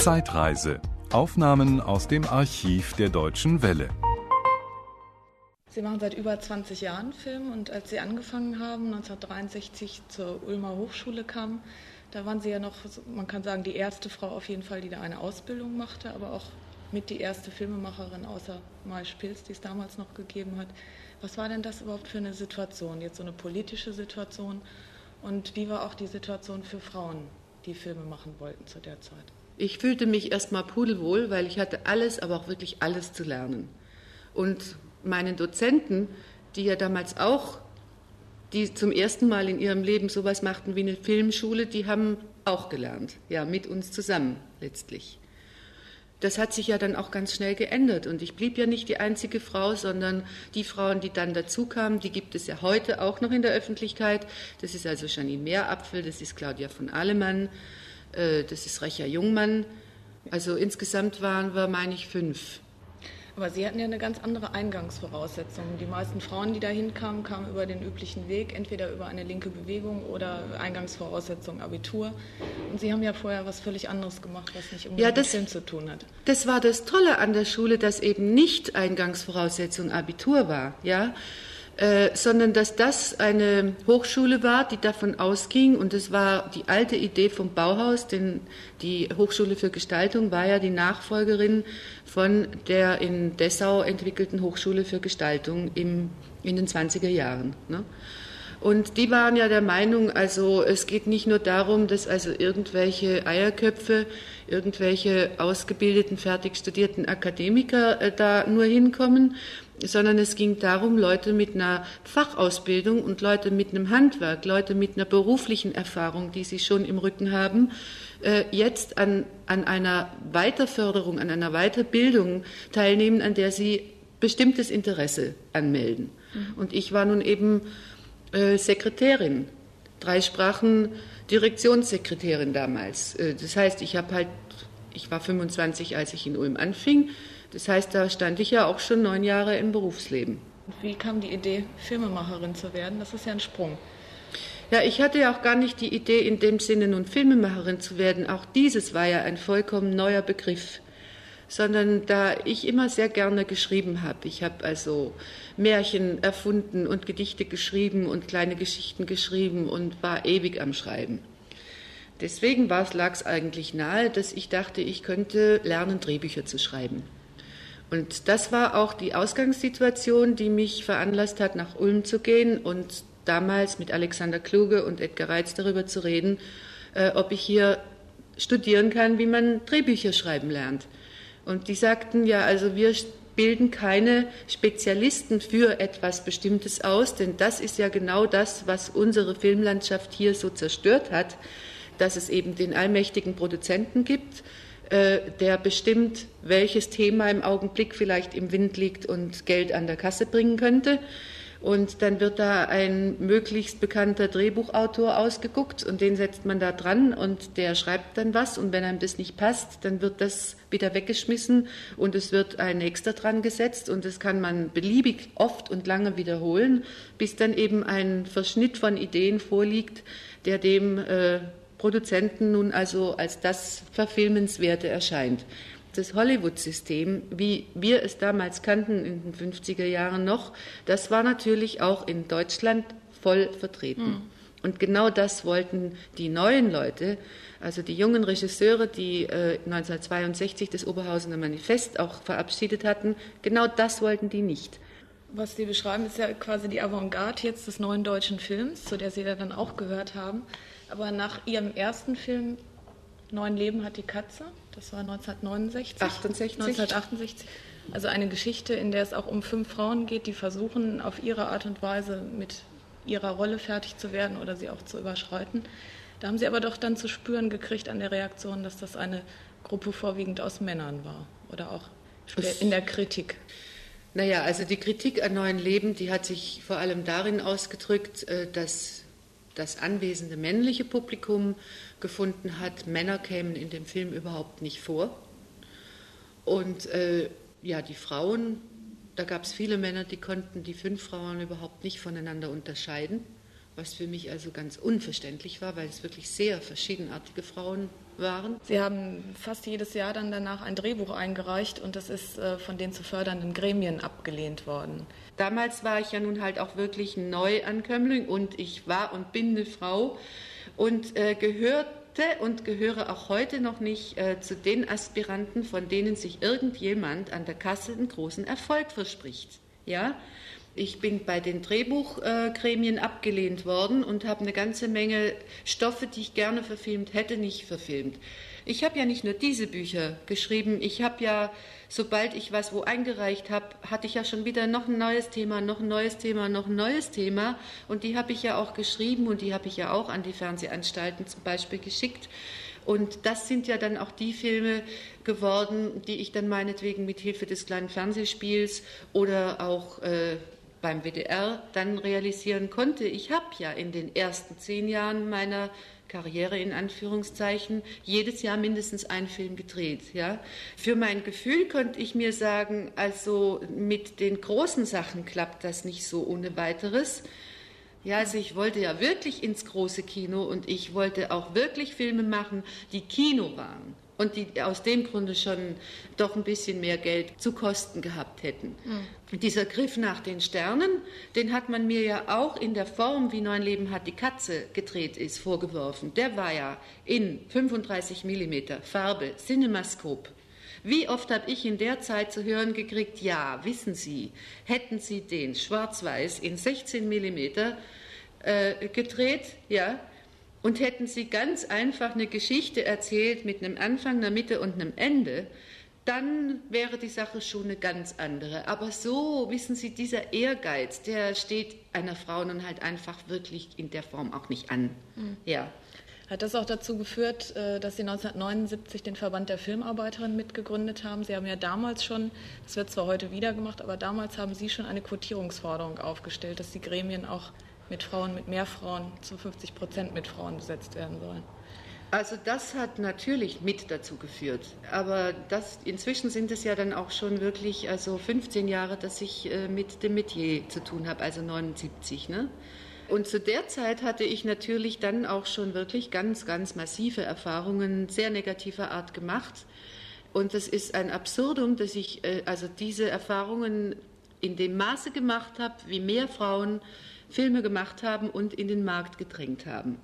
Zeitreise. Aufnahmen aus dem Archiv der Deutschen Welle. Sie machen seit über 20 Jahren Film und als Sie angefangen haben, 1963 zur Ulmer Hochschule kamen, da waren Sie ja noch, man kann sagen, die erste Frau auf jeden Fall, die da eine Ausbildung machte, aber auch mit die erste Filmemacherin außer Mai Spilz, die es damals noch gegeben hat. Was war denn das überhaupt für eine Situation, jetzt so eine politische Situation? Und wie war auch die Situation für Frauen, die Filme machen wollten zu der Zeit? Ich fühlte mich erstmal pudelwohl, weil ich hatte alles, aber auch wirklich alles zu lernen. Und meinen Dozenten, die ja damals auch, die zum ersten Mal in ihrem Leben sowas machten wie eine Filmschule, die haben auch gelernt, ja, mit uns zusammen letztlich. Das hat sich ja dann auch ganz schnell geändert und ich blieb ja nicht die einzige Frau, sondern die Frauen, die dann dazu kamen, die gibt es ja heute auch noch in der Öffentlichkeit. Das ist also Janine Meerapfel, das ist Claudia von Alemann, das ist Recha Jungmann. Also insgesamt waren wir, meine ich, fünf. Aber Sie hatten ja eine ganz andere Eingangsvoraussetzung. Die meisten Frauen, die da hinkamen, kamen über den üblichen Weg, entweder über eine linke Bewegung oder Eingangsvoraussetzung Abitur. Und Sie haben ja vorher was völlig anderes gemacht, was nicht unbedingt ja, das, mit Film zu tun hat. Das war das Tolle an der Schule, dass eben nicht Eingangsvoraussetzung Abitur war. Ja? Äh, sondern dass das eine Hochschule war, die davon ausging, und es war die alte Idee vom Bauhaus, denn die Hochschule für Gestaltung war ja die Nachfolgerin von der in Dessau entwickelten Hochschule für Gestaltung im, in den 20er Jahren. Ne? Und die waren ja der Meinung, also es geht nicht nur darum, dass also irgendwelche Eierköpfe, irgendwelche ausgebildeten, fertig studierten Akademiker äh, da nur hinkommen, sondern es ging darum, Leute mit einer Fachausbildung und Leute mit einem Handwerk, Leute mit einer beruflichen Erfahrung, die sie schon im Rücken haben, äh, jetzt an, an einer Weiterförderung, an einer Weiterbildung teilnehmen, an der sie bestimmtes Interesse anmelden. Mhm. Und ich war nun eben äh, Sekretärin, drei Sprachen Direktionssekretärin damals. Äh, das heißt, ich habe halt, ich war 25, als ich in Ulm anfing. Das heißt, da stand ich ja auch schon neun Jahre im Berufsleben. Wie kam die Idee, Filmemacherin zu werden? Das ist ja ein Sprung. Ja, ich hatte ja auch gar nicht die Idee, in dem Sinne nun Filmemacherin zu werden. Auch dieses war ja ein vollkommen neuer Begriff. Sondern da ich immer sehr gerne geschrieben habe. Ich habe also Märchen erfunden und Gedichte geschrieben und kleine Geschichten geschrieben und war ewig am Schreiben. Deswegen lag es eigentlich nahe, dass ich dachte, ich könnte lernen, Drehbücher zu schreiben. Und das war auch die Ausgangssituation, die mich veranlasst hat, nach Ulm zu gehen und damals mit Alexander Kluge und Edgar Reitz darüber zu reden, äh, ob ich hier studieren kann, wie man Drehbücher schreiben lernt. Und die sagten, ja, also wir bilden keine Spezialisten für etwas Bestimmtes aus, denn das ist ja genau das, was unsere Filmlandschaft hier so zerstört hat, dass es eben den allmächtigen Produzenten gibt, der bestimmt, welches Thema im Augenblick vielleicht im Wind liegt und Geld an der Kasse bringen könnte. Und dann wird da ein möglichst bekannter Drehbuchautor ausgeguckt und den setzt man da dran und der schreibt dann was und wenn einem das nicht passt, dann wird das wieder weggeschmissen und es wird ein nächster dran gesetzt und das kann man beliebig oft und lange wiederholen, bis dann eben ein Verschnitt von Ideen vorliegt, der dem äh, Produzenten nun also als das Verfilmenswerte erscheint. Das Hollywood-System, wie wir es damals kannten in den 50er Jahren noch, das war natürlich auch in Deutschland voll vertreten. Mhm. Und genau das wollten die neuen Leute, also die jungen Regisseure, die äh, 1962 das Oberhausener Manifest auch verabschiedet hatten, genau das wollten die nicht. Was Sie beschreiben, ist ja quasi die Avantgarde jetzt des neuen deutschen Films, zu der Sie ja dann auch gehört haben. Aber nach ihrem ersten Film Neun Leben hat die Katze, das war 1969. 68. 1968. Also eine Geschichte, in der es auch um fünf Frauen geht, die versuchen, auf ihre Art und Weise mit ihrer Rolle fertig zu werden oder sie auch zu überschreiten. Da haben sie aber doch dann zu spüren gekriegt an der Reaktion, dass das eine Gruppe vorwiegend aus Männern war oder auch in der Kritik. Naja, also die Kritik an neuen Leben, die hat sich vor allem darin ausgedrückt, äh, dass das anwesende männliche Publikum gefunden hat, Männer kämen in dem Film überhaupt nicht vor. Und äh, ja, die Frauen, da gab es viele Männer, die konnten die fünf Frauen überhaupt nicht voneinander unterscheiden, was für mich also ganz unverständlich war, weil es wirklich sehr verschiedenartige Frauen waren? Sie haben fast jedes Jahr dann danach ein Drehbuch eingereicht und das ist äh, von den zu fördernden Gremien abgelehnt worden. Damals war ich ja nun halt auch wirklich ein Neuankömmling und ich war und bin eine Frau und äh, gehörte und gehöre auch heute noch nicht äh, zu den Aspiranten, von denen sich irgendjemand an der Kasse einen großen Erfolg verspricht. Ja, ich bin bei den Drehbuchgremien abgelehnt worden und habe eine ganze Menge Stoffe, die ich gerne verfilmt hätte, nicht verfilmt. Ich habe ja nicht nur diese Bücher geschrieben, ich habe ja, sobald ich was wo eingereicht habe, hatte ich ja schon wieder noch ein neues Thema, noch ein neues Thema, noch ein neues Thema. Und die habe ich ja auch geschrieben und die habe ich ja auch an die Fernsehanstalten zum Beispiel geschickt. Und das sind ja dann auch die Filme geworden, die ich dann meinetwegen mit Hilfe des kleinen Fernsehspiels oder auch äh, beim WDR dann realisieren konnte. Ich habe ja in den ersten zehn Jahren meiner Karriere in Anführungszeichen jedes Jahr mindestens einen Film gedreht. Ja, für mein Gefühl konnte ich mir sagen, also mit den großen Sachen klappt das nicht so ohne weiteres. Ja, also ich wollte ja wirklich ins große Kino und ich wollte auch wirklich Filme machen, die Kino waren und die aus dem Grunde schon doch ein bisschen mehr Geld zu kosten gehabt hätten. Mhm. Dieser Griff nach den Sternen, den hat man mir ja auch in der Form, wie Neun Leben hat die Katze gedreht ist, vorgeworfen. Der war ja in 35 mm Farbe, Cinemascope. Wie oft habe ich in der Zeit zu hören gekriegt, ja, wissen Sie, hätten Sie den schwarz-weiß in 16 mm äh, gedreht, ja, und hätten Sie ganz einfach eine Geschichte erzählt mit einem Anfang, einer Mitte und einem Ende, dann wäre die Sache schon eine ganz andere. Aber so, wissen Sie, dieser Ehrgeiz, der steht einer Frau nun halt einfach wirklich in der Form auch nicht an. Mhm. Ja. Hat das auch dazu geführt, äh, dass Sie 1979 den Verband der Filmarbeiterinnen mitgegründet haben? Sie haben ja damals schon, das wird zwar heute wieder gemacht, aber damals haben Sie schon eine Quotierungsforderung aufgestellt, dass die Gremien auch mit Frauen, mit mehr Frauen, zu 50 Prozent mit Frauen besetzt werden sollen. Also das hat natürlich mit dazu geführt. Aber das, inzwischen sind es ja dann auch schon wirklich also 15 Jahre, dass ich äh, mit dem Metier zu tun habe, also 79. Ne? Und zu der Zeit hatte ich natürlich dann auch schon wirklich ganz, ganz massive Erfahrungen sehr negativer Art gemacht. Und das ist ein Absurdum, dass ich äh, also diese Erfahrungen in dem Maße gemacht habe, wie mehr Frauen Filme gemacht haben und in den Markt gedrängt haben.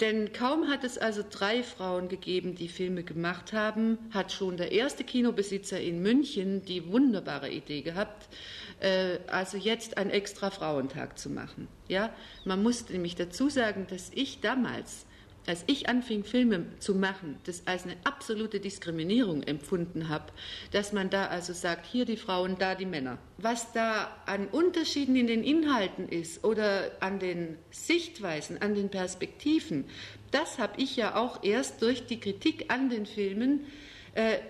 Denn kaum hat es also drei Frauen gegeben, die Filme gemacht haben, hat schon der erste Kinobesitzer in München die wunderbare Idee gehabt, äh, also jetzt einen extra Frauentag zu machen. Ja, man muss nämlich dazu sagen, dass ich damals als ich anfing, Filme zu machen, das als eine absolute Diskriminierung empfunden habe, dass man da also sagt, hier die Frauen, da die Männer. Was da an Unterschieden in den Inhalten ist oder an den Sichtweisen, an den Perspektiven, das habe ich ja auch erst durch die Kritik an den Filmen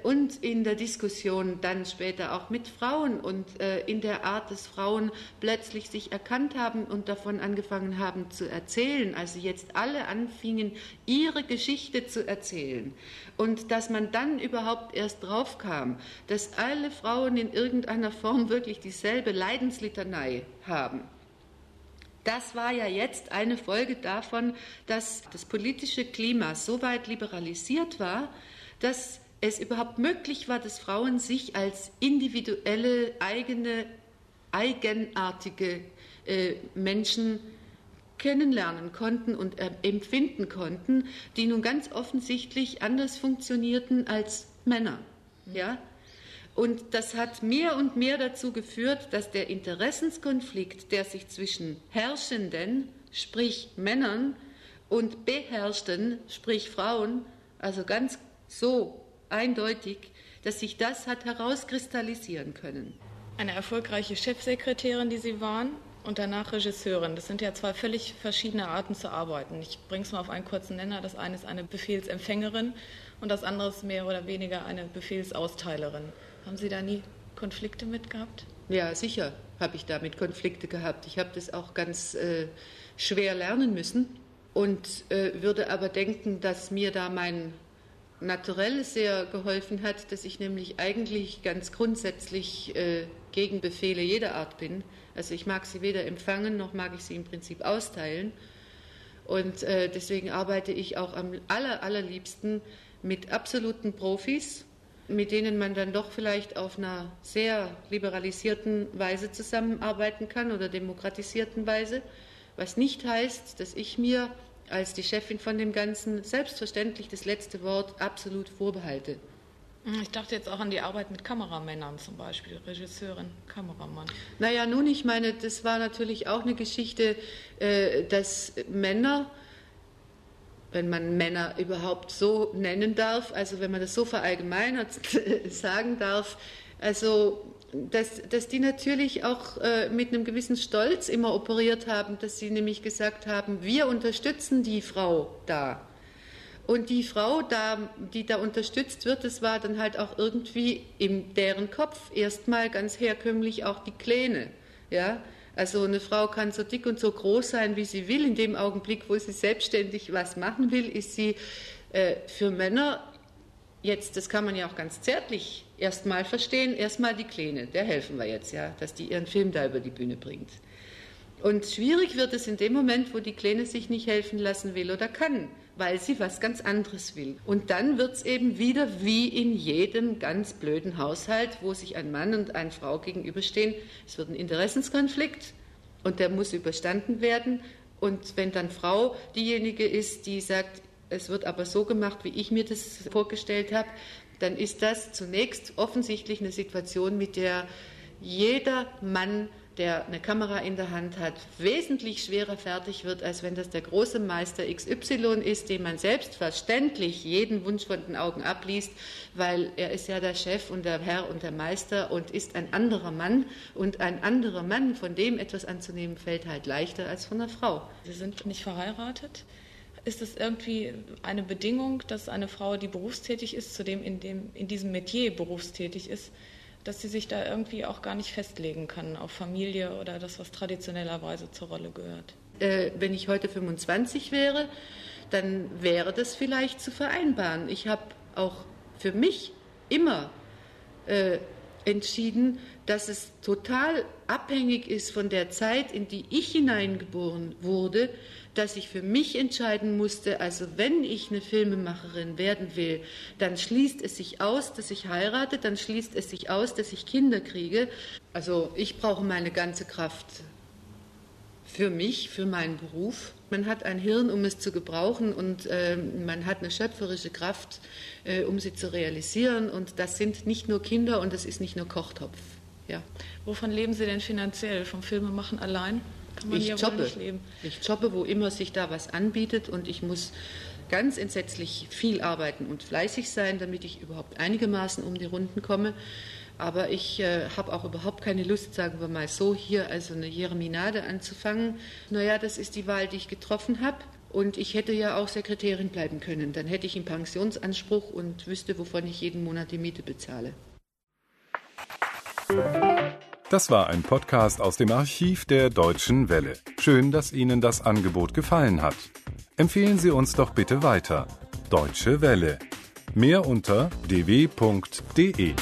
und in der Diskussion dann später auch mit Frauen und äh, in der Art, dass Frauen plötzlich sich erkannt haben und davon angefangen haben zu erzählen, also jetzt alle anfingen, ihre Geschichte zu erzählen und dass man dann überhaupt erst drauf kam, dass alle Frauen in irgendeiner Form wirklich dieselbe Leidenslitanei haben. Das war ja jetzt eine Folge davon, dass das politische Klima so weit liberalisiert war, dass es überhaupt möglich war, dass Frauen sich als individuelle, eigene, eigenartige äh, Menschen kennenlernen konnten und äh, empfinden konnten, die nun ganz offensichtlich anders funktionierten als Männer. Mhm. Ja? Und das hat mehr und mehr dazu geführt, dass der Interessenskonflikt, der sich zwischen Herrschenden, sprich Männern, und Beherrschten, sprich Frauen, also ganz so eindeutig, dass sich das hat herauskristallisieren können. Eine erfolgreiche Chefsekretärin, die Sie waren, und danach Regisseurin. Das sind ja zwei völlig verschiedene Arten zu arbeiten. Ich bringe es mal auf einen kurzen Nenner. Das eine ist eine Befehlsempfängerin und das andere ist mehr oder weniger eine Befehlsausteilerin. Haben Sie da nie Konflikte mit gehabt? Ja, sicher habe ich damit Konflikte gehabt. Ich habe das auch ganz äh, schwer lernen müssen und äh, würde aber denken, dass mir da mein Naturell sehr geholfen hat, dass ich nämlich eigentlich ganz grundsätzlich äh, gegen Befehle jeder Art bin. Also ich mag sie weder empfangen, noch mag ich sie im Prinzip austeilen. Und äh, deswegen arbeite ich auch am aller, allerliebsten mit absoluten Profis, mit denen man dann doch vielleicht auf einer sehr liberalisierten Weise zusammenarbeiten kann oder demokratisierten Weise, was nicht heißt, dass ich mir als die Chefin von dem Ganzen selbstverständlich das letzte Wort absolut vorbehalte. Ich dachte jetzt auch an die Arbeit mit Kameramännern zum Beispiel, Regisseurin, Kameramann. Naja, nun, ich meine, das war natürlich auch eine Geschichte, äh, dass Männer, wenn man Männer überhaupt so nennen darf, also wenn man das so verallgemeinert sagen darf, also dass, dass die natürlich auch äh, mit einem gewissen Stolz immer operiert haben, dass sie nämlich gesagt haben, wir unterstützen die Frau da. Und die Frau, da, die da unterstützt wird, das war dann halt auch irgendwie in deren Kopf erstmal ganz herkömmlich auch die Kleine. Ja? Also eine Frau kann so dick und so groß sein, wie sie will. In dem Augenblick, wo sie selbstständig was machen will, ist sie äh, für Männer jetzt, das kann man ja auch ganz zärtlich erstmal verstehen, erstmal die Kleine, der helfen wir jetzt, ja, dass die ihren Film da über die Bühne bringt. Und schwierig wird es in dem Moment, wo die Kleine sich nicht helfen lassen will oder kann, weil sie was ganz anderes will. Und dann wird es eben wieder wie in jedem ganz blöden Haushalt, wo sich ein Mann und eine Frau gegenüberstehen. Es wird ein Interessenskonflikt und der muss überstanden werden. Und wenn dann Frau diejenige ist, die sagt, es wird aber so gemacht, wie ich mir das vorgestellt habe, dann ist das zunächst offensichtlich eine Situation, mit der jeder Mann der eine Kamera in der Hand hat, wesentlich schwerer fertig wird, als wenn das der große Meister XY ist, dem man selbstverständlich jeden Wunsch von den Augen abliest, weil er ist ja der Chef und der Herr und der Meister und ist ein anderer Mann und ein anderer Mann, von dem etwas anzunehmen, fällt halt leichter als von einer Frau. Sie sind nicht verheiratet. Ist es irgendwie eine Bedingung, dass eine Frau, die berufstätig ist, zudem in, dem, in diesem Metier berufstätig ist, dass sie sich da irgendwie auch gar nicht festlegen kann auf Familie oder das, was traditionellerweise zur Rolle gehört. Äh, wenn ich heute 25 wäre, dann wäre das vielleicht zu vereinbaren. Ich habe auch für mich immer äh, entschieden, dass es total abhängig ist von der Zeit, in die ich hineingeboren wurde, dass ich für mich entscheiden musste, also wenn ich eine Filmemacherin werden will, dann schließt es sich aus, dass ich heirate, dann schließt es sich aus, dass ich Kinder kriege. Also ich brauche meine ganze Kraft für mich, für meinen Beruf. Man hat ein Hirn, um es zu gebrauchen und äh, man hat eine schöpferische Kraft, äh, um sie zu realisieren. Und das sind nicht nur Kinder und das ist nicht nur Kochtopf. Ja. Wovon leben Sie denn finanziell? Vom Filmemachen allein? Kann man ich ja jobbe. Nicht leben. Ich jobbe, wo immer sich da was anbietet und ich muss ganz entsetzlich viel arbeiten und fleißig sein, damit ich überhaupt einigermaßen um die Runden komme. Aber ich äh, habe auch überhaupt keine Lust, sagen wir mal so, hier also eine Jereminade anzufangen. Naja, das ist die Wahl, die ich getroffen habe. Und ich hätte ja auch Sekretärin bleiben können. Dann hätte ich einen Pensionsanspruch und wüsste, wovon ich jeden Monat die Miete bezahle. Das war ein Podcast aus dem Archiv der Deutschen Welle. Schön, dass Ihnen das Angebot gefallen hat. Empfehlen Sie uns doch bitte weiter. Deutsche Welle. Mehr unter dw.de.